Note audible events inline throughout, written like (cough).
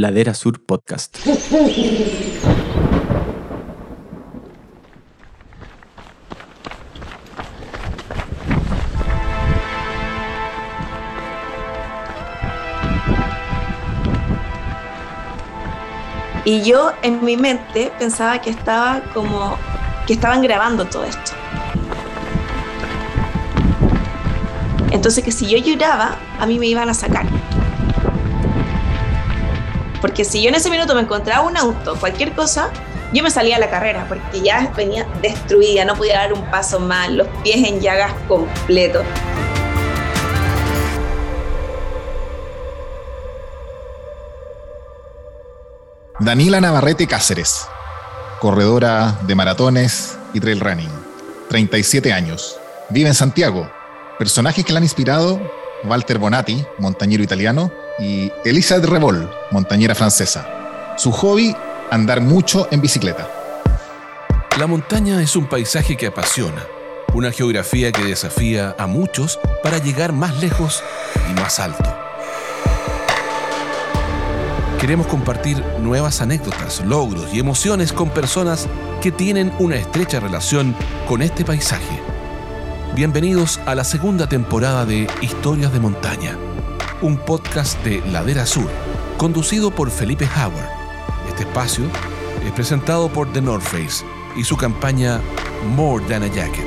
Ladera Sur Podcast. Y yo en mi mente pensaba que estaba como que estaban grabando todo esto. Entonces que si yo lloraba, a mí me iban a sacar. Porque si yo en ese minuto me encontraba un auto, cualquier cosa, yo me salía a la carrera, porque ya venía destruida, no podía dar un paso más, los pies en llagas completos. Danila Navarrete Cáceres, corredora de maratones y trail running, 37 años, vive en Santiago. Personajes que la han inspirado, Walter Bonatti, montañero italiano, y Elizabeth Revol, montañera francesa. Su hobby, andar mucho en bicicleta. La montaña es un paisaje que apasiona, una geografía que desafía a muchos para llegar más lejos y más alto. Queremos compartir nuevas anécdotas, logros y emociones con personas que tienen una estrecha relación con este paisaje. Bienvenidos a la segunda temporada de Historias de Montaña, un podcast de Ladera Sur, conducido por Felipe Howard. Este espacio es presentado por The North Face y su campaña More Than a Jacket.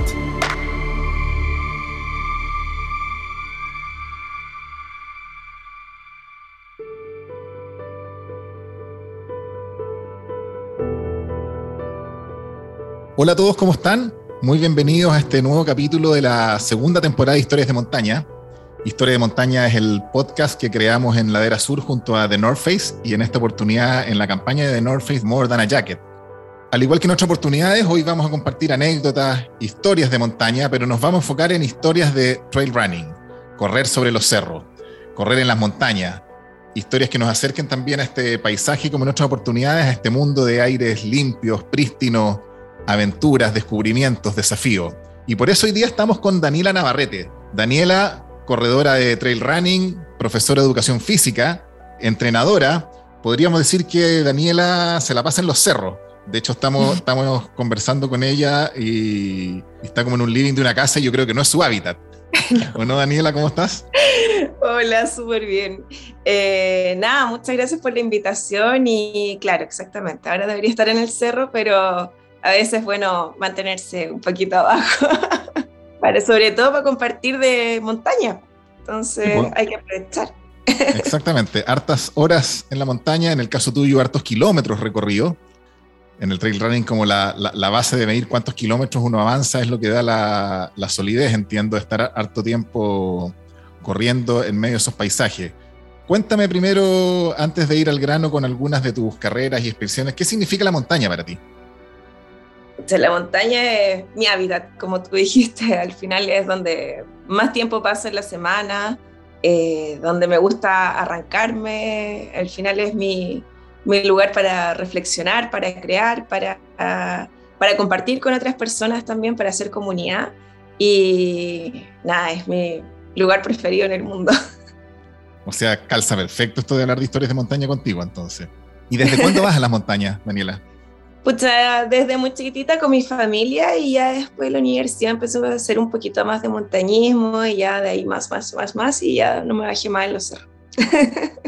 Hola a todos, ¿cómo están? Muy bienvenidos a este nuevo capítulo de la segunda temporada de Historias de Montaña. Historia de Montaña es el podcast que creamos en Ladera Sur junto a The North Face y en esta oportunidad en la campaña de The North Face More Than a Jacket. Al igual que en otras oportunidades, hoy vamos a compartir anécdotas, historias de montaña, pero nos vamos a enfocar en historias de trail running, correr sobre los cerros, correr en las montañas, historias que nos acerquen también a este paisaje como en otras oportunidades, a este mundo de aires limpios, prístinos, aventuras, descubrimientos, desafíos. Y por eso hoy día estamos con Daniela Navarrete. Daniela, corredora de trail running, profesora de educación física, entrenadora. Podríamos decir que Daniela se la pasa en los cerros. De hecho, estamos, estamos conversando con ella y está como en un living de una casa y yo creo que no es su hábitat. (laughs) ¿O no, Daniela? ¿Cómo estás? Hola, súper bien. Eh, nada, muchas gracias por la invitación y claro, exactamente. Ahora debería estar en el cerro, pero a veces es bueno mantenerse un poquito abajo, (laughs) para, sobre todo para compartir de montaña. Entonces hay que aprovechar. (laughs) Exactamente, hartas horas en la montaña, en el caso tuyo, hartos kilómetros recorridos. En el trail running, como la, la, base de medir cuántos kilómetros uno avanza, es lo que da la, la solidez, entiendo, estar harto tiempo corriendo en medio de esos paisajes. Cuéntame primero, antes de ir al grano con algunas de tus carreras y expediciones, ¿qué significa la montaña para ti? La montaña es mi hábitat, como tú dijiste, (laughs) al final es donde más tiempo paso en la semana, eh, donde me gusta arrancarme, al final es mi, mi lugar para reflexionar, para crear, para, para compartir con otras personas también, para hacer comunidad. Y nada, es mi lugar preferido en el mundo. (laughs) O sea, calza perfecto esto de hablar de historias de montaña contigo entonces. ¿Y desde cuándo vas a las montañas, Daniela? Pucha, desde muy chiquitita con mi familia y ya después la universidad empezó a hacer un poquito más de montañismo y ya de ahí más, más, más, más y ya no me bajé más en los cerros. (laughs)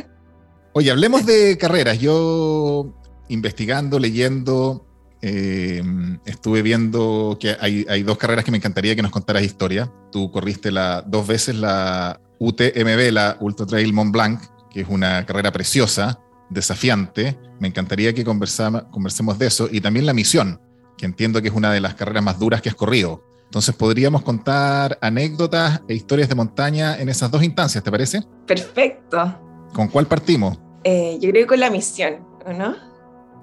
Oye, hablemos de carreras. Yo investigando, leyendo, eh, estuve viendo que hay, hay, dos carreras que me encantaría que nos contaras historia. Tú corriste la, dos veces la UTMB, la Ultra Trail Mont Blanc, que es una carrera preciosa desafiante. Me encantaría que conversemos de eso. Y también la misión, que entiendo que es una de las carreras más duras que has corrido. Entonces, podríamos contar anécdotas e historias de montaña en esas dos instancias, ¿te parece? Perfecto. ¿Con cuál partimos? Eh, yo creo que con la misión, ¿no?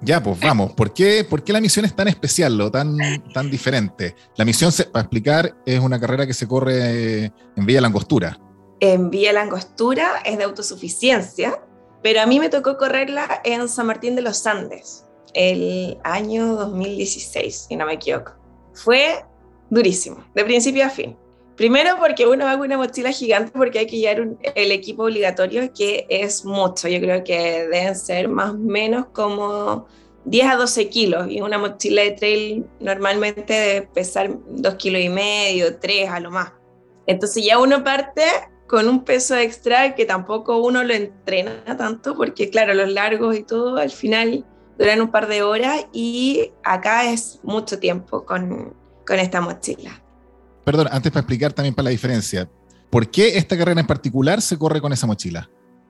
Ya, pues vamos. ¿Por qué, ¿Por qué la misión es tan especial o tan, tan diferente? La misión, para explicar, es una carrera que se corre en Villa Langostura. En Villa Langostura es de autosuficiencia, pero a mí me tocó correrla en San Martín de los Andes, el año 2016, si no me equivoco. Fue durísimo, de principio a fin. Primero porque uno va con una mochila gigante porque hay que llevar el equipo obligatorio que es mucho. Yo creo que deben ser más o menos como 10 a 12 kilos y una mochila de trail normalmente debe pesar 2 kilos y medio, 3 a lo más. Entonces ya uno parte con un peso extra que tampoco uno lo entrena tanto porque claro, los largos y todo al final duran un par de horas y acá es mucho tiempo con, con esta mochila. Perdón, antes para explicar también para la diferencia, ¿por qué esta carrera en particular se corre con esa mochila?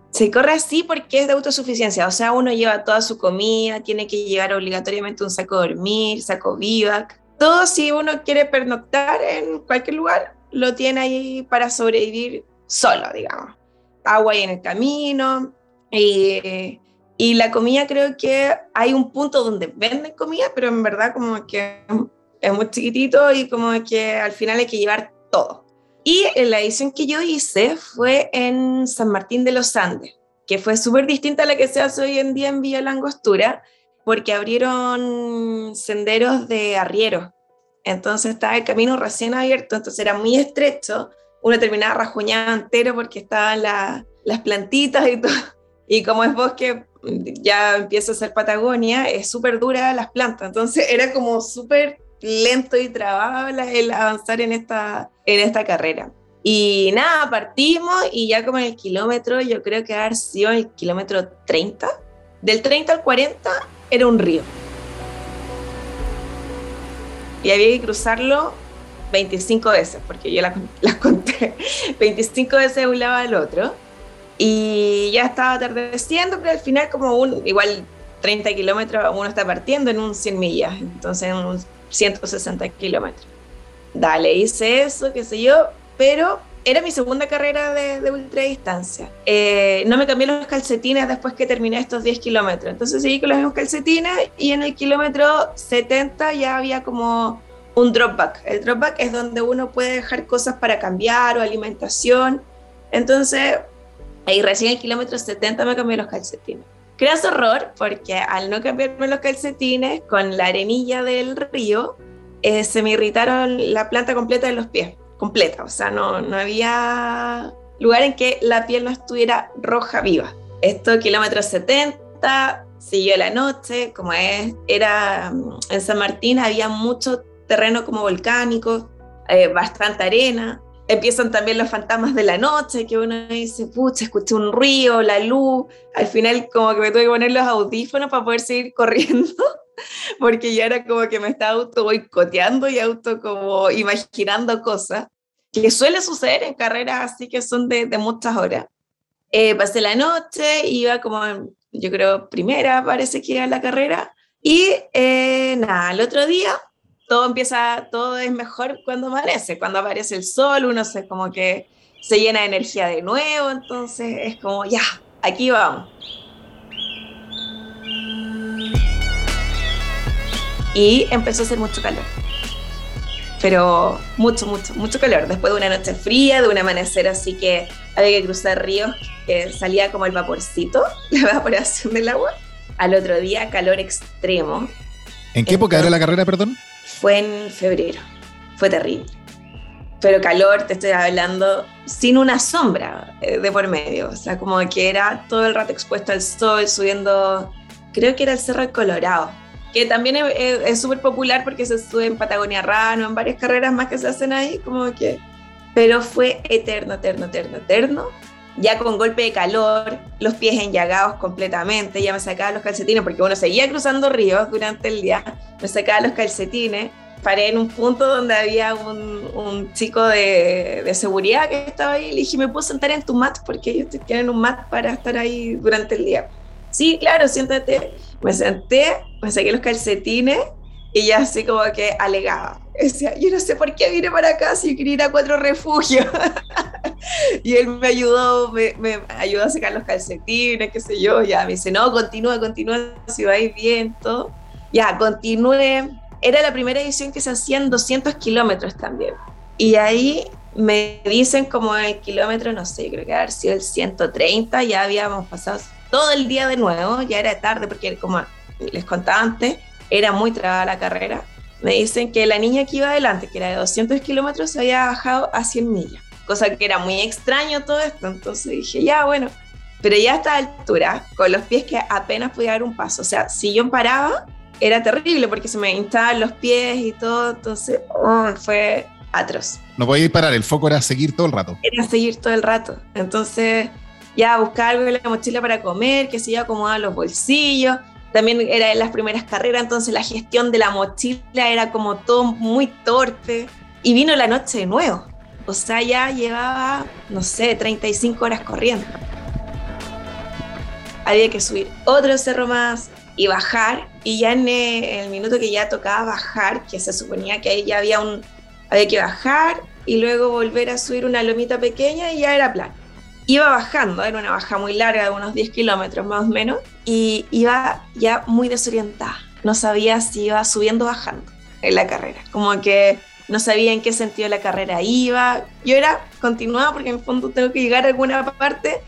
Se corre así porque es de autosuficiencia, o sea, uno lleva toda su comida, tiene que llevar obligatoriamente un saco de dormir, saco vivac, todo si uno quiere pernoctar en cualquier lugar, lo tiene ahí para sobrevivir solo, digamos. Agua ahí en el camino, y, y la comida creo que hay un punto donde venden comida, pero en verdad como que es muy chiquitito y como que al final hay que llevar todo. Y la edición que yo hice fue en San Martín de los Andes, que fue súper distinta a la que se hace hoy en día en Villa Langostura, porque abrieron senderos de arrieros. Entonces estaba el camino recién abierto, entonces era muy estrecho. Uno terminaba rajuñado entero porque estaban las plantitas y todo. Y como es bosque, ya empieza a ser Patagonia, es súper dura las plantas. Entonces era como súper lento y trabado el avanzar en esta, en esta carrera. Y nada, partimos y ya como en el kilómetro, yo creo que haber sido el kilómetro 30, del 30 al 40 era un río. Y había que cruzarlo 25 veces, porque yo las, (laughs) las conté 25 veces de un lado al otro. Y ya estaba atardeciendo, pero al final como un, igual 30 kilómetros uno está partiendo en un 100 millas, entonces en un 160 kilómetros. Dale, hice eso, qué sé yo, pero era mi segunda carrera de, de ultradistancia. Eh, no me cambié los calcetines después que terminé estos 10 kilómetros. Entonces seguí con los mismos calcetines y en el kilómetro 70 ya había como un dropback. El dropback es donde uno puede dejar cosas para cambiar o alimentación. Entonces, ahí recién el kilómetro 70 me cambié los calcetines. Creas horror porque al no cambiarme los calcetines con la arenilla del río, eh, se me irritaron la planta completa de los pies, completa, o sea, no, no había lugar en que la piel no estuviera roja viva. Esto, kilómetros 70, siguió la noche, como es, era en San Martín había mucho terreno como volcánico, eh, bastante arena, empiezan también los fantasmas de la noche, que uno dice, pucha, escuché un río, la luz. Al final como que me tuve que poner los audífonos para poder seguir (laughs) corriendo, porque ya era como que me estaba auto boicoteando y auto como imaginando cosas, que suele suceder en carreras así que son de, de muchas horas. Eh, pasé la noche, iba como, yo creo, primera parece que era la carrera, y eh, nada, el otro día todo empieza, todo es mejor cuando amanece, cuando aparece el sol, uno se como que se llena de energía de nuevo, entonces es como, ya, aquí vamos. Y empezó a hacer mucho calor. Pero mucho, mucho, mucho calor. Después de una noche fría, de un amanecer así que había que cruzar ríos, que salía como el vaporcito, (laughs) la evaporación del agua. Al otro día, calor extremo. ¿En qué época era la carrera, perdón? Fue en febrero. Fue terrible. Pero calor, te estoy hablando, sin una sombra eh, de por medio. O sea, como que era todo el rato expuesto al sol, subiendo, creo que era el Cerro Colorado, que también es súper popular porque se sube en Patagonia Rano, en varias carreras más que se hacen ahí, como que... Pero fue eterno, eterno, eterno, eterno ya con golpe de calor, los pies enllagados completamente, ya me sacaba los calcetines, porque bueno, seguía cruzando ríos durante el día, me sacaba los calcetines, paré en un punto donde había un, un chico de, de, seguridad que estaba ahí, le dije, ¿me puedo sentar en tu mat? Porque ellos tienen un mat para estar ahí durante el día. Sí, claro, siéntate. Me senté, me saqué los calcetines y ya así como que alegaba. Decía, yo no sé por qué vine para acá si quería ir a cuatro refugios. (laughs) y él me ayudó, me, me, ayudó a sacar los calcetines, qué sé yo. Ya me dice, no, continúa, continúa, si vais bien, todo. Ya, continué. Era la primera edición que se hacían 200 kilómetros también. Y ahí me dicen como el kilómetro, no sé, creo que haber sido el 130, ya habíamos pasado todo el día de nuevo, ya era tarde porque como les contaba antes, era muy trabada la carrera me dicen que la niña que iba adelante, que era de 200 kilómetros, se había bajado a 100 millas, cosa que era muy extraño todo esto, entonces dije, ya, bueno, pero ya a esta altura, con los pies que apenas podía dar un paso, o sea, si yo paraba, era terrible porque se me hinchaban los pies y todo, entonces oh, fue atroz. No podía parar, el foco era seguir todo el rato. Era seguir todo el rato, entonces ya buscar algo en la mochila para comer, que se iba acomodar los bolsillos, también era en las primeras carreras, entonces la gestión de la mochila era como todo muy torpe. Y vino la noche de nuevo. O sea, ya llevaba, no sé, 35 horas corriendo. Había que subir otro cerro más y bajar. Y ya en el minuto que ya tocaba bajar, que se suponía que ahí ya había un. Había que bajar y luego volver a subir una lomita pequeña y ya era plan iba bajando, era una baja muy larga de unos 10 kilómetros más o menos, y iba ya muy desorientada. No sabía si iba subiendo o bajando en la carrera. Como que no sabía en qué sentido la carrera iba. Yo era continuada porque en el fondo tengo que llegar a alguna parte.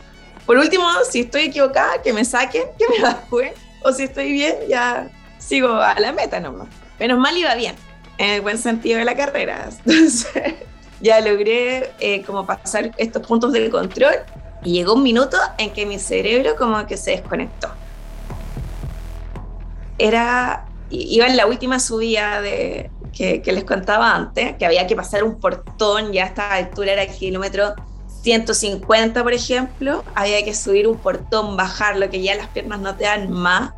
Por último, si estoy equivocada, que me saquen, que me evacúen. O si estoy bien, ya sigo a la meta nomás. Menos mal iba bien, en el buen sentido de la carrera. (laughs) Entonces, ya logré eh, como pasar estos puntos del control y llegó un minuto en que mi cerebro como que se desconectó. Era, iba en la última subida de, que, les contaba antes, que había que pasar un portón, ya a esta altura era el kilómetro 150, por ejemplo, había que subir un portón, bajarlo, que ya las piernas no te dan más.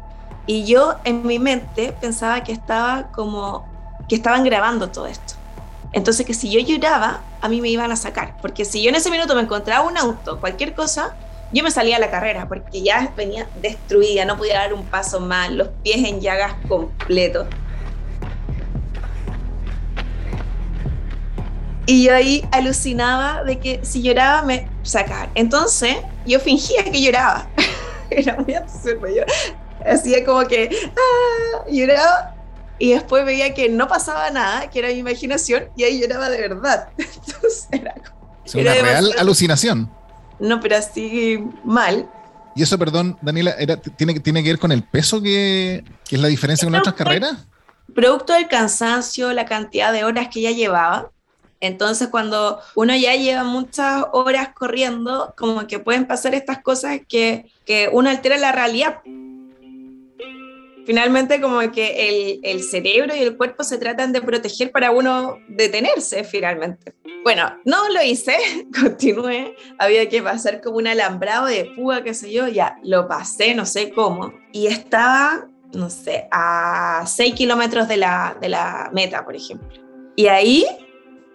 Y yo en mi mente pensaba que estaba como que estaban grabando todo esto. Entonces que si yo lloraba, a mí me iban a sacar, porque si yo en ese minuto me encontraba un auto, cualquier cosa, yo me salía a la carrera, porque ya venía destruida, no podía dar un paso más, los pies en llagas completos. Y yo ahí alucinaba de que si lloraba me sacaban. Entonces yo fingía que lloraba. (laughs) Era muy absurdo. Yo hacía como que ah, lloraba y después veía que no pasaba nada, que era mi imaginación, y ahí lloraba de verdad. (laughs) Entonces era una real alucinación. No, pero así mal. Y eso, perdón, Daniela, era, tiene, ¿tiene que ver con el peso que, que es la diferencia con otras carreras? Producto del cansancio, la cantidad de horas que ya llevaba. Entonces, cuando uno ya lleva muchas horas corriendo, como que pueden pasar estas cosas que, que uno altera la realidad finalmente como que el, cerebro y el cuerpo se tratan de proteger para uno detenerse finalmente. Bueno, no lo hice, (laughs) continué, había que pasar como un alambrado de fuga, qué sé yo, ya lo pasé, no sé cómo, y estaba, no sé, a 6 kilómetros de la, de la meta, por ejemplo. Y ahí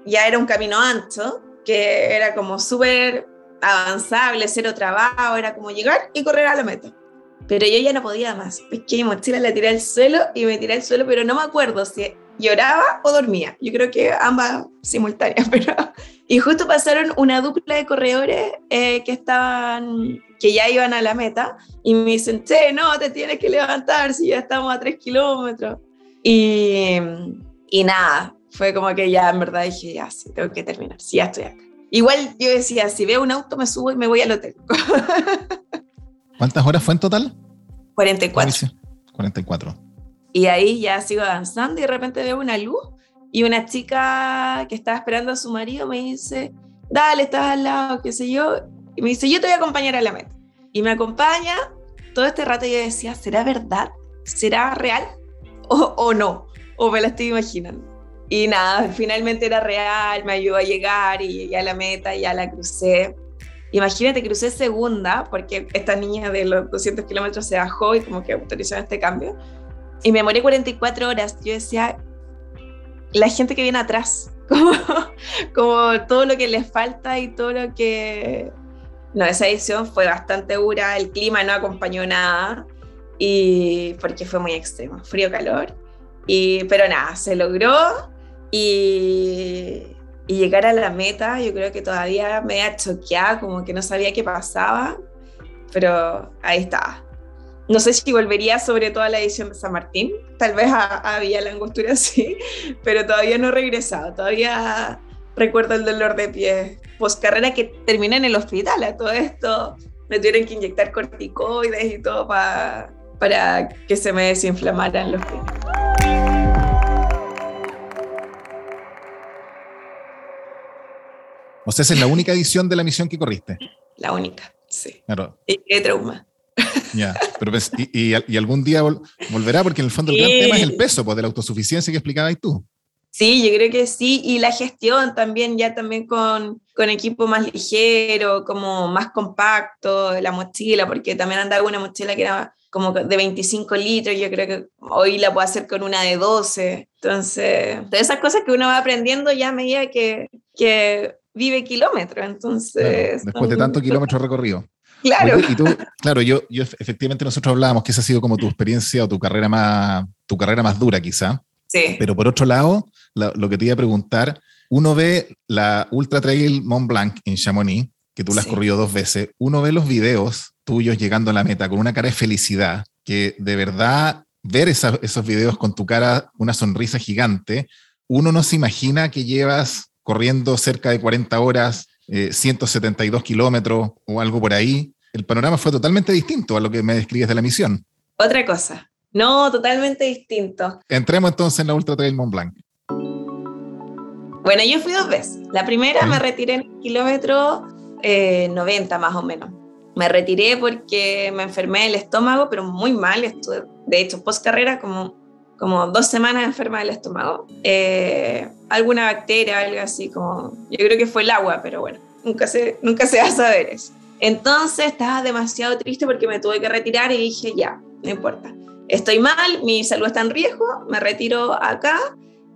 ya era un camino ancho, que era como súper avanzable, cero trabajo, era como llegar y correr a la meta. Pero yo ya no podía más. Pesqué mi mochila, la tiré al suelo y me tiré al suelo, pero no me acuerdo si lloraba o dormía. Yo creo que ambas simultáneas, (laughs) pero... Y justo pasaron una dupla de corredores eh, que estaban, que ya iban a la meta y me dicen, che, no, te tienes que levantar si ya estamos a tres kilómetros. Y, y nada, fue como que ya en verdad dije, ya, sí, tengo que terminar, sí, ya estoy acá. Igual yo decía, si veo un auto me subo y me voy al hotel. (laughs) ¿Cuántas horas fue en total? 44. 44. Y ahí ya sigo avanzando y de repente veo una luz y una chica que estaba esperando a su marido me dice, dale, estás al lado, qué sé yo. Y me dice, yo te voy a acompañar a la meta. Y me acompaña. Todo este rato yo decía, ¿será verdad? ¿Será real? ¿O, o no? ¿O me la estoy imaginando? Y nada, finalmente era real, me ayudó a llegar y llegué a la meta, y ya la crucé. Imagínate, crucé segunda, porque esta niña de los 200 kilómetros se bajó y como que autorizó este cambio. Y me morí 44 horas. Yo decía, la gente que viene atrás, (laughs) como, como todo lo que les falta y todo lo que... No, esa edición fue bastante dura, el clima no acompañó nada, y porque fue muy extremo, frío, calor. Y, pero nada, se logró y, y llegar a la meta, yo creo que todavía me ha choqueado, como que no sabía qué pasaba, pero ahí estaba. No sé si volvería sobre toda la edición de San Martín, tal vez había la angostura (laughs) así, pero todavía no he regresado, todavía recuerdo el dolor de pie post carrera que terminé en el hospital, a todo esto me tuvieron que inyectar corticoides y todo para para que se me desinflamaran los pies. O sea, esa es la única edición de la misión que corriste. La única, sí. Claro. Y qué trauma. Ya, pero pues, y, y, algún día volverá, porque en el fondo el gran tema es el peso pues, de la autosuficiencia que explicabas tú. Sí, yo creo que sí, y la gestión también, ya también con, con equipo más ligero, como más compacto, la mochila, porque también andaba una mochila que era como de 25 litros, yo creo que hoy la puedo hacer con una de 12. Entonces, todas esas cosas que uno va aprendiendo ya a medida que, que vive kilómetros. Entonces, después de tanto kilómetro recorrido. Claro. y tú, claro, yo, yo efectivamente nosotros hablábamos que esa ha sido como tu experiencia o tu carrera más, tu carrera más dura quizá. Sí. Pero por otro lado, lo, que te iba a preguntar, uno ve la Ultra Trail Mont Blanc en Chamonix, que tú la has corrido dos veces, uno ve los videos tuyos llegando a la meta con una cara de felicidad, que de verdad ver esos videos con tu cara, una sonrisa gigante, uno no se imagina que llevas corriendo cerca de 40 horas, 172 eh, kilómetros o algo por ahí. El panorama fue totalmente distinto a lo que me describes de la misión. Otra cosa. No, totalmente distinto. Entremos entonces en la Ultra Trail Mont Blanc. Bueno, yo fui dos veces. La primera me retiré en el kilómetro 90 eh, más o menos. Me retiré porque me enfermé del estómago, pero muy mal. Estuve, de hecho, post carrera, como, como dos semanas enferma del estómago. Eh, alguna bacteria, algo así, como. Yo creo que fue el agua, pero bueno, nunca se, nunca se va a saber eso. Entonces estaba demasiado triste porque me tuve que retirar y dije, ya, no importa. Estoy mal, mi salud está en riesgo, me retiro acá,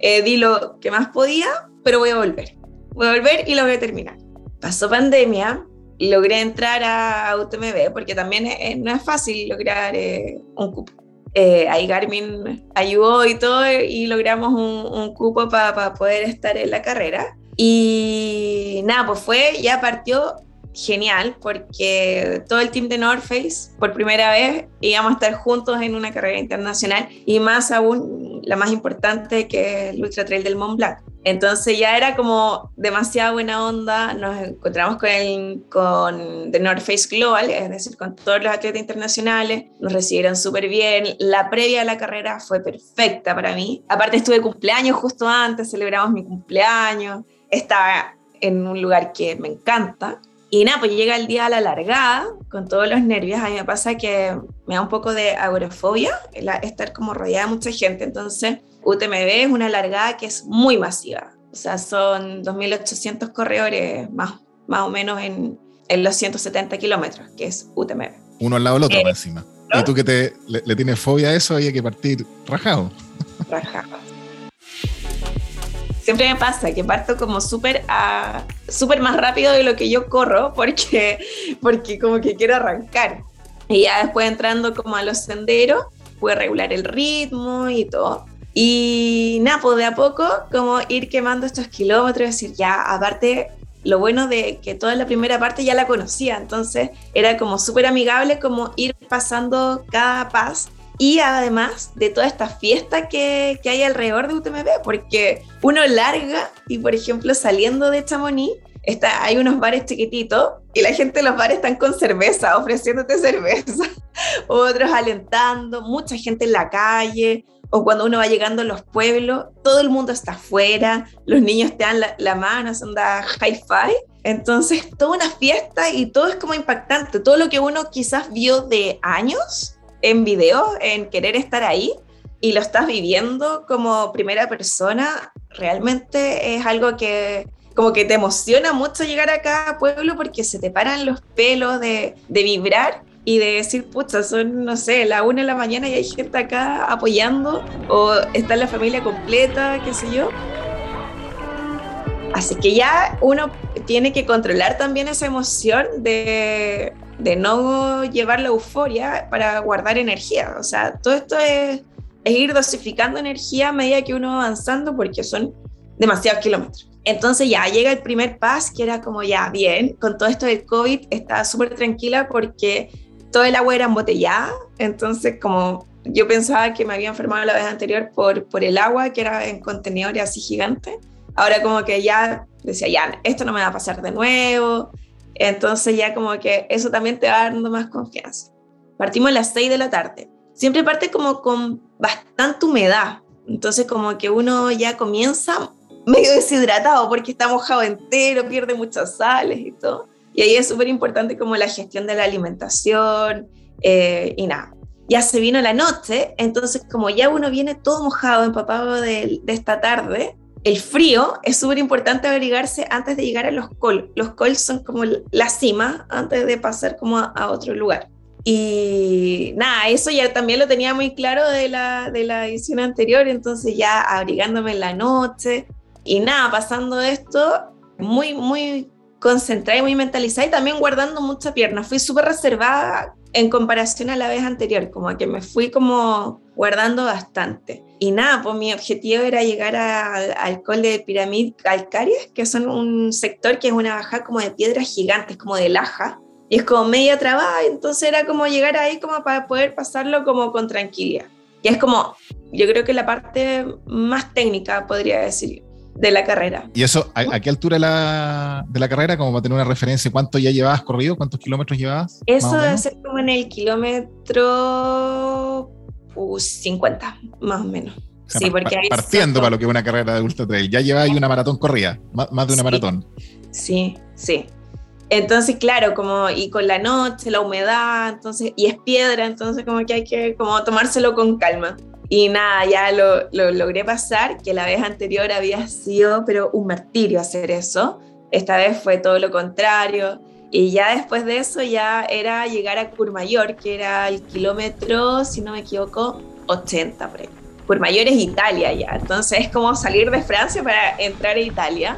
eh, di lo que más podía pero voy a volver. Voy a volver y lo voy a terminar. Pasó pandemia, logré entrar a UTMB porque también no es fácil lograr eh, un cupo. Eh, ahí Garmin ayudó y todo y logramos un, un cupo para poder estar en la carrera. Y nada, pues fue, ya partió genial porque todo el team de North Face por primera vez íbamos a estar juntos en una carrera internacional y más aún la más importante que es el Ultra Trail del Mont Blanc. Entonces ya era como demasiada buena onda, nos encontramos con, el, con The North Face Global, es decir, con todos los atletas internacionales, nos recibieron súper bien, la previa a la carrera fue perfecta para mí, aparte estuve cumpleaños justo antes, celebramos mi cumpleaños, estaba en un lugar que me encanta, y nada, pues llega el día a la largada, con todos los nervios. A mí me pasa que me da un poco de agorafobia estar como rodeada de mucha gente. Entonces, UTMB es una largada que es muy masiva. O sea, son 2.800 corredores más, más o menos en, en los 170 kilómetros, que es UTMB. Uno al lado del otro, eh, encima. Y tú que te, le, le, tienes fobia a eso, hay que partir rajado. Rajado siempre me pasa que parto como súper súper más rápido de lo que yo corro porque, porque como que quiero arrancar. Y ya después entrando como a los senderos, pude regular el ritmo y todo. Y nada, pues de a poco como ir quemando estos kilómetros, decir, ya, aparte, lo bueno de que toda la primera parte ya la conocía, entonces era como súper amigable como ir pasando cada paso y además de toda esta fiesta que, que, hay alrededor de UTMB, porque uno larga y por ejemplo saliendo de Chamonix, está, hay unos bares chiquititos y la gente en los bares están con cerveza, ofreciéndote cerveza, (laughs) otros alentando, mucha gente en la calle, o cuando uno va llegando a los pueblos, todo el mundo está afuera, los niños te dan la, la mano, son da hi-fi. Entonces, toda una fiesta y todo es como impactante. Todo lo que uno quizás vio de años, en video, en querer estar ahí y lo estás viviendo como primera persona, realmente es algo que como que te emociona mucho llegar acá a pueblo porque se te paran los pelos de, de vibrar y de decir, pucha, son, no sé, la una de la mañana y hay gente acá apoyando o está la familia completa, qué sé yo. Así que ya uno tiene que controlar también esa emoción de, de no llevar la euforia para guardar energía. O sea, todo esto es, ir dosificando energía a medida que uno va avanzando porque son demasiados kilómetros. Entonces ya llega el primer pas que era como ya bien, con todo esto del COVID estaba súper tranquila porque todo el agua era embotellada, entonces como yo pensaba que me había enfermado la vez anterior por, por el agua que era en contenedores así gigantes, ahora como que ya decía, ya, esto no me va a pasar de nuevo, entonces ya como que eso también te va dando más confianza. Partimos a las 6 de la tarde. Siempre parte como con bastante humedad. Entonces como que uno ya comienza medio deshidratado porque está mojado entero, pierde muchas sales y todo. Y ahí es súper importante como la gestión de la alimentación eh, y nada. Ya se vino la noche, entonces como ya uno viene todo mojado, empapado de, de esta tarde, el frío es súper importante abrigarse antes de llegar a los col. Los col son como la cima antes de pasar como a, otro lugar. Y nada, eso ya también lo tenía muy claro de la, de la edición anterior, entonces ya abrigándome en la noche y nada, pasando esto muy, muy concentrada y muy mentalizada y también guardando mucha pierna. Fui súper reservada en comparación a la vez anterior, como que me fui como guardando bastante. Y nada, pues mi objetivo era llegar al col de pirámide calcáreas, que son un sector que es una baja como de piedras gigantes, como de laja, y es como media trabada, entonces era como llegar ahí como para poder pasarlo como con tranquilidad. Y es como, yo creo que la parte más técnica, podría decir, de la carrera. ¿Y eso a, qué altura de la, de la, carrera? Como para tener una referencia, ¿cuánto ya llevabas corrido? ¿Cuántos kilómetros llevabas? Eso debe ser como en el kilómetro 50, más o menos. sí, porque partiendo para lo que es una carrera de ultra trail, ya lleva ahí una maratón corrida, más, de una maratón. Sí, sí. Entonces, claro, como y con la noche, la humedad, entonces y es piedra, entonces como que hay que como tomárselo con calma. Y nada, ya lo, lo, logré pasar, que la vez anterior había sido, pero un martirio hacer eso. Esta vez fue todo lo contrario. Y ya después de eso ya era llegar a Curmayor, que era el kilómetro, si no me equivoco, 80 por ahí. Curmayor es Italia ya, entonces es como salir de Francia para entrar a Italia.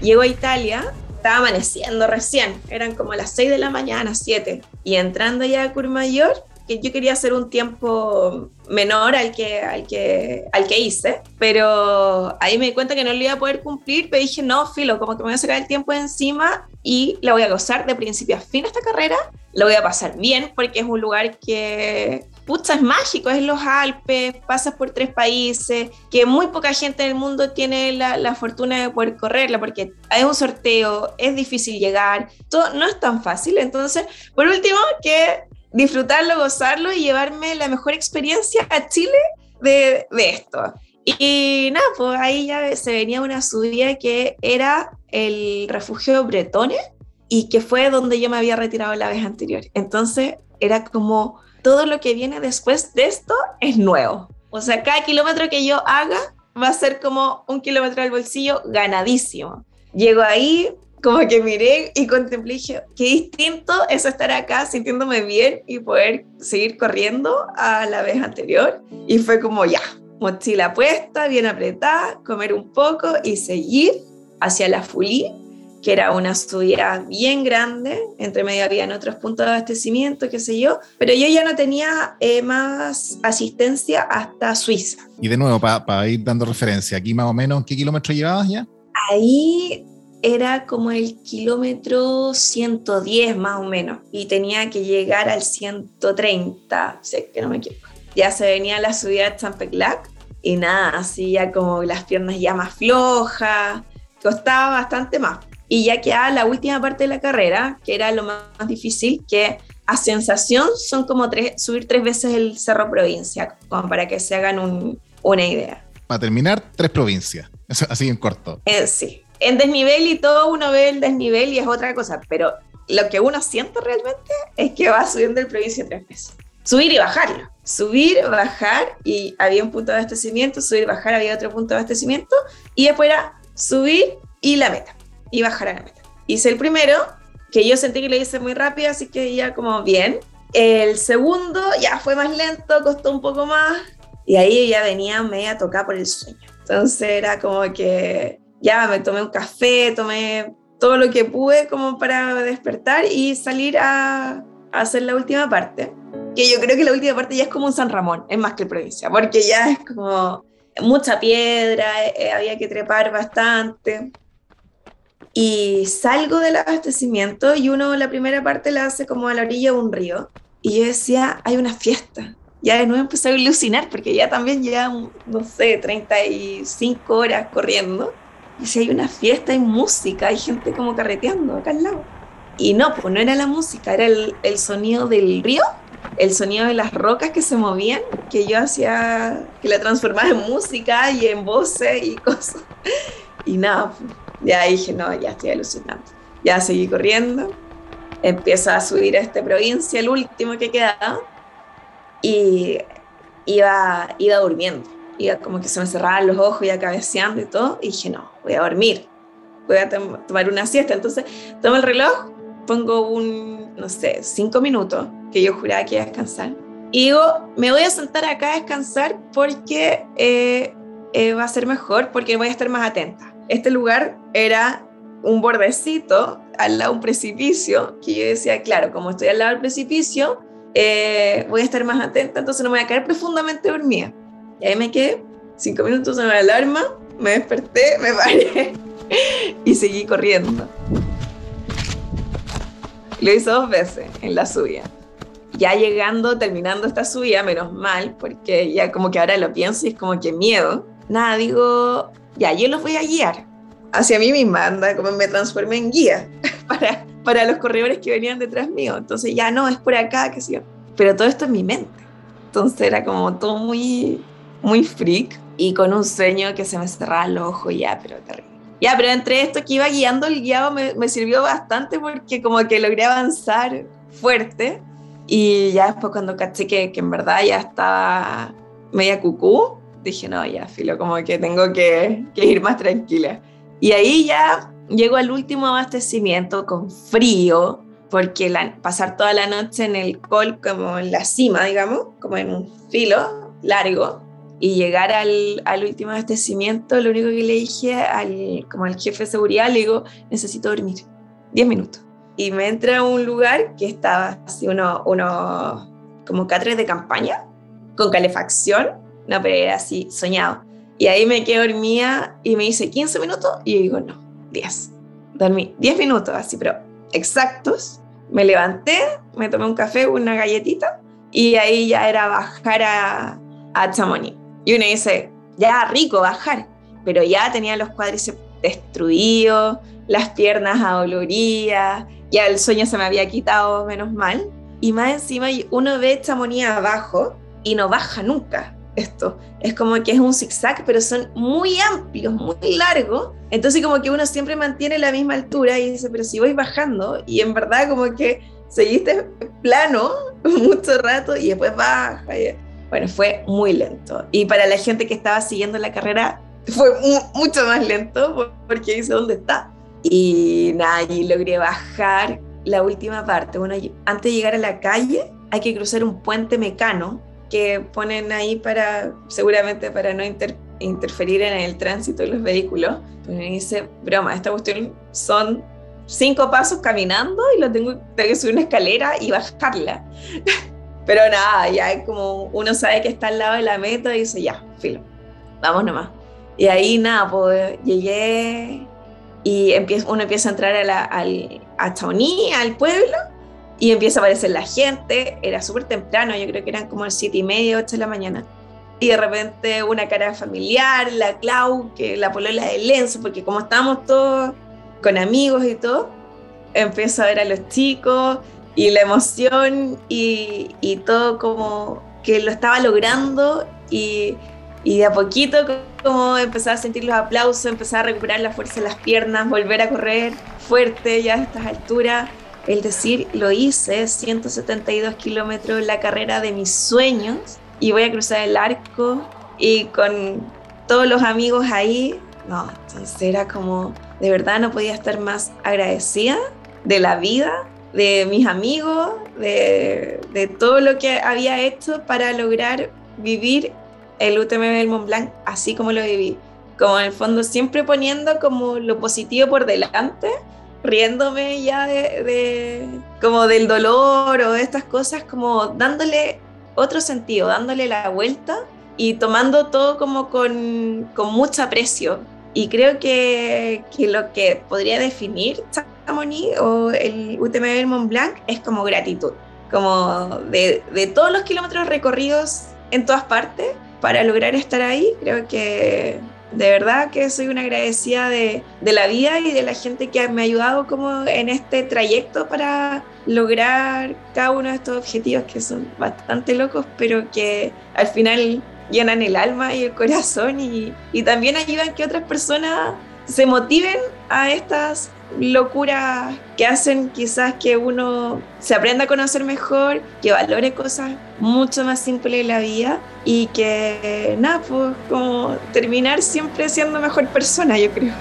Llego a Italia, estaba amaneciendo recién, eran como las 6 de la mañana, 7. Y entrando ya a Curmayor, que yo quería hacer un tiempo menor al que, al que, al que hice, pero ahí me di cuenta que no lo iba a poder cumplir, pero dije, no, filo, como que me voy a sacar el tiempo de encima y la voy a gozar de principio a fin esta carrera, lo voy a pasar bien porque es un lugar que, pucha, es mágico, es los Alpes, pasas por tres países, que muy poca gente en el mundo tiene la, la fortuna de poder correrla porque es un sorteo, es difícil llegar, todo no es tan fácil, entonces, por último, que disfrutarlo, gozarlo y llevarme la mejor experiencia a Chile de, de esto. Y, nada, pues ahí ya se venía una subida que era el refugio Bretones y que fue donde yo me había retirado la vez anterior. Entonces era como todo lo que viene después de esto es nuevo. O sea, cada kilómetro que yo haga va a ser como un kilómetro al bolsillo ganadísimo. Llego ahí, como que miré y contemplé dije, qué distinto es estar acá sintiéndome bien y poder seguir corriendo a la vez anterior. Y fue como ya, mochila puesta, bien apretada, comer un poco y seguir hacia la Fulí, que era una subida bien grande, entre medio habían otros puntos de abastecimiento, qué sé yo, pero yo ya no tenía eh, más asistencia hasta Suiza. Y de nuevo, para ir dando referencia, aquí más o menos, ¿qué kilómetros llevabas ya? Ahí era como el kilómetro 110 más o menos y tenía que llegar al 130, sé que no me equivoco. Ya se venía la subida de Champeclac y nada, así ya como las piernas ya más flojas, costaba bastante más. Y ya quedaba la última parte de la carrera, que era lo más, difícil, que a sensación son como tres, subir tres veces el Cerro Provincia, como para que se hagan una idea. Para terminar, tres provincias, así en corto. Eh, sí, en desnivel y todo uno ve el desnivel y es otra cosa, pero lo que uno siente realmente es que va subiendo el provincia tres veces. Subir y bajarlo. Subir, bajar y había un punto de abastecimiento, subir, bajar, había otro punto de abastecimiento y después era subir y la meta y bajar a la meta. Hice el primero, que yo sentí que lo hice muy rápido, así que ya como bien. El segundo ya fue más lento, costó un poco más y ahí ya venía media tocada por el sueño. Entonces era como que ya me tomé un café, tomé todo lo que pude como para despertar y salir a, hacer la última parte. Que yo creo que la última parte ya es como un San Ramón, es más que provincia, porque ya es como mucha piedra, eh, había que trepar bastante. Y salgo del abastecimiento y uno la primera parte la hace como a la orilla de un río. Y yo decía, hay una fiesta. Ya de nuevo empecé a alucinar porque ya también ya, no sé, 35 horas corriendo. Si hay una fiesta, hay música, hay gente como carreteando acá al lado. Y no, pues no era la música, era el, el sonido del río, el sonido de las rocas que se movían, que yo hacía, que la transformaba en música y en voces y (laughs) cosas. Y nada, pues, ya dije, no, ya estoy alucinando. Ya seguí corriendo, empiezo a subir a esta provincia, el último que quedaba, y iba, iba durmiendo. Iba como que se me cerraban los ojos, iba cabeceando y todo, y dije, no, voy a dormir, voy a tomar una siesta. Entonces tomo el reloj, pongo un, no sé, cinco minutos, que yo juraba que iba a descansar, y digo, me voy a sentar acá a descansar porque eh, eh, va a ser mejor, porque voy a estar más atenta. Este lugar era un bordecito al lado de un precipicio, que yo decía, claro, como estoy al lado del precipicio, eh, voy a estar más atenta, entonces no me voy a caer profundamente dormida. Y ahí me quedé, cinco minutos en la alarma, me desperté, me paré (laughs) y seguí corriendo. Lo hice dos veces en la subida. Ya llegando, terminando esta subida, menos mal, porque ya como que ahora lo pienso y es como que miedo. Nada, digo, ya, yo los voy a guiar hacia mí misma, anda, como me transformé en guía (laughs) para, para los corredores que venían detrás mío. Entonces ya no, es por acá, que sí. Pero todo esto en mi mente. Entonces era como todo muy, muy freak y con un sueño que se me cerraba el ojo ya, pero terrible. Ya, pero entre esto que iba guiando, el guiado me, me sirvió bastante porque como que logré avanzar fuerte y ya después cuando caché que, que en verdad ya estaba media cucú, dije, no, ya, filo, como que tengo que, que ir más tranquila. Y ahí ya llego al último abastecimiento con frío, porque la, pasar toda la noche en el col, como en la cima, digamos, como en un filo largo, y llegar al, último abastecimiento, lo único que le dije al, como al jefe de seguridad, le digo, necesito dormir, 10 minutos. Y me entra a un lugar que estaba así, uno, uno como catres de campaña, con calefacción, no, pero era así, soñado. Y ahí me quedé dormida y me dice 15 minutos y yo digo, no, 10. Dormí 10 minutos así, pero exactos. Me levanté, me tomé un café, una galletita y ahí ya era bajar a, a Chamonix. Y uno dice, ya rico bajar, pero ya tenía los cuádriceps destruidos, las piernas adoloridas, ya el sueño se me había quitado, menos mal. Y más encima uno ve Chamonix abajo y no baja nunca esto. Es como que es un zigzag, pero son muy amplios, muy largos. Entonces como que uno siempre mantiene la misma altura y dice, pero si voy bajando y en verdad como que seguiste plano (laughs) mucho rato y después baja. Bueno, fue muy lento. Y para la gente que estaba siguiendo la carrera fue mucho más lento porque dice, ¿dónde está? Y nada, y logré bajar la última parte. Bueno, antes de llegar a la calle hay que cruzar un puente mecano que ponen ahí para, seguramente para no interferir en el tránsito de los vehículos. Pues me dice, broma, esta cuestión son cinco pasos caminando y lo tengo, tengo que subir una escalera y bajarla. (laughs) Pero nada, ya es como uno sabe que está al lado de la meta y dice, ya, filo, vamos nomás. Y ahí nada, pues llegué y uno empieza a entrar a, la, al, a Chamonix, al pueblo, y empieza a aparecer la gente, era súper temprano, yo creo que eran como el 7 y media, 8 de la mañana. Y de repente una cara familiar, la Clau, que la polola de Lenzo, porque como estábamos todos con amigos y todo, empiezo a ver a los chicos y la emoción y, y todo como que lo estaba logrando y, y de a poquito como empezaba a sentir los aplausos, empezaba a recuperar la fuerza de las piernas, volver a correr fuerte ya a estas alturas. El decir, lo hice 172 kilómetros la carrera de mis sueños y voy a cruzar el arco y con todos los amigos ahí, no, entonces era como, de verdad no podía estar más agradecida de la vida, de mis amigos, de, de todo lo que había hecho para lograr vivir el UTMB del Mont Blanc así como lo viví. Como en el fondo siempre poniendo como lo positivo por delante riéndome ya de, como del dolor o de estas cosas, como dándole otro sentido, dándole la vuelta y tomando todo como con, con mucho aprecio. Y creo que, que, lo que podría definir Chamonix o el UTMB del Mont Blanc es como gratitud, como de, todos los kilómetros recorridos en todas partes para lograr estar ahí, creo que de verdad que soy una agradecida de, la vida y de la gente que me ha ayudado como en este trayecto para lograr cada uno de estos objetivos que son bastante locos, pero que al final llenan el alma y el corazón y también ayudan que otras personas se motiven a estas locuras que hacen quizás que uno se aprenda a conocer mejor, que valore cosas mucho más simples en la vida y que nada, pues como terminar siempre siendo mejor persona, yo creo.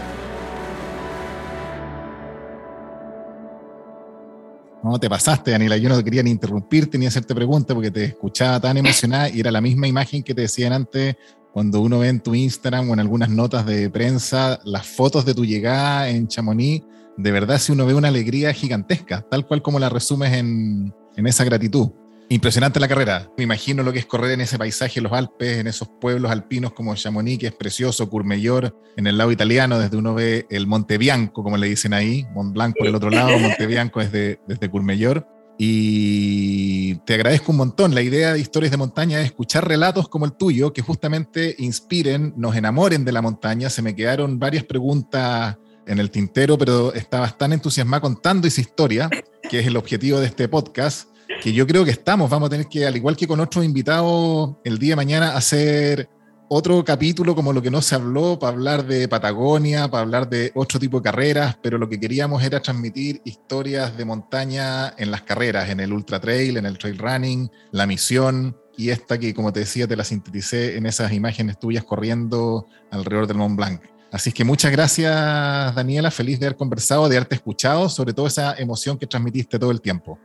No, te pasaste, Daniela. Yo no quería ni interrumpirte ni hacerte preguntas porque te escuchaba tan emocionada y era la misma imagen que te decían antes cuando uno ve en tu Instagram o en algunas notas de prensa las fotos de tu llegada en Chamonix de verdad si uno ve una alegría gigantesca, tal cual como la resumes en, esa gratitud. Impresionante la carrera. Me imagino lo que es correr en ese paisaje, en los Alpes, en esos pueblos alpinos como Chamonix, que es precioso, Courmayeur, en el lado italiano, desde uno ve el Monte Bianco, como le dicen ahí, Mont Blanc por el otro lado, Monte Bianco es de, desde Courmayeur. Y te agradezco un montón. La idea de historias de montaña es escuchar relatos como el tuyo, que justamente inspiren, nos enamoren de la montaña. Se me quedaron varias preguntas en el tintero, pero estabas tan entusiasmada contando esa historia, que es el objetivo de este podcast, que yo creo que estamos, vamos a tener que, al igual que con otros invitados, el día de mañana hacer otro capítulo como lo que no se habló, para hablar de Patagonia, para hablar de otro tipo de carreras, pero lo que queríamos era transmitir historias de montaña en las carreras, en el ultra trail, en el trail running, la misión, y esta que, como te decía, te la sinteticé en esas imágenes tuyas corriendo alrededor del Mont Blanc. Así que muchas gracias, Daniela. Feliz de haber conversado, de haberte escuchado, sobre todo esa emoción que transmitiste todo el tiempo.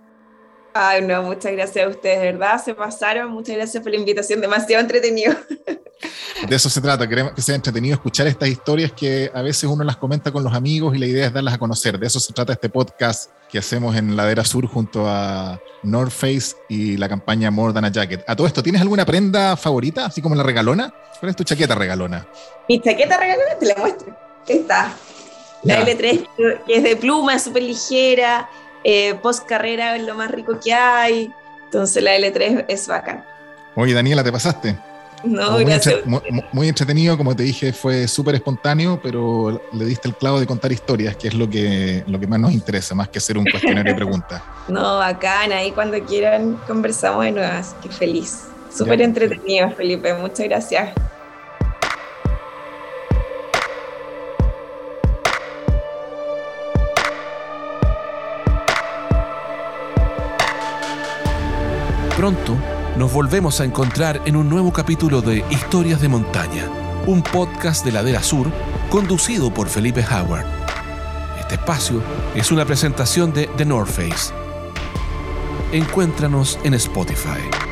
Ay, no, muchas gracias a ustedes, de verdad, se pasaron. Muchas gracias por la invitación, demasiado entretenido. De eso se trata, queremos que sea entretenido escuchar estas historias que a veces uno las comenta con los amigos y la idea es darlas a conocer. De eso se trata este podcast que hacemos en Ladera Sur junto a North Face y la campaña More Than a Jacket. A todo esto, ¿tienes alguna prenda favorita, así como la regalona? ¿Cuál es tu chaqueta regalona? Mi chaqueta regalona te la muestro. Esta. La L3, que es de pluma, súper ligera, eh, post carrera es lo más rico que hay. Entonces la L3 es bacán. Oye, Daniela, ¿te pasaste? No, muy, entretenido, como te dije, fue súper espontáneo, pero le diste el clavo de contar historias, que es lo que, lo que más nos interesa, más que hacer un cuestionario de preguntas. (laughs) No, bacán, ahí cuando quieran conversamos de nuevas, qué feliz. Súper entretenido, Felipe, muchas gracias. Pronto nos volvemos a encontrar en un nuevo capítulo de Historias de Montaña, un podcast de Ladera Sur conducido por Felipe Howard. Este espacio es una presentación de The North Face. Encuéntranos en Spotify.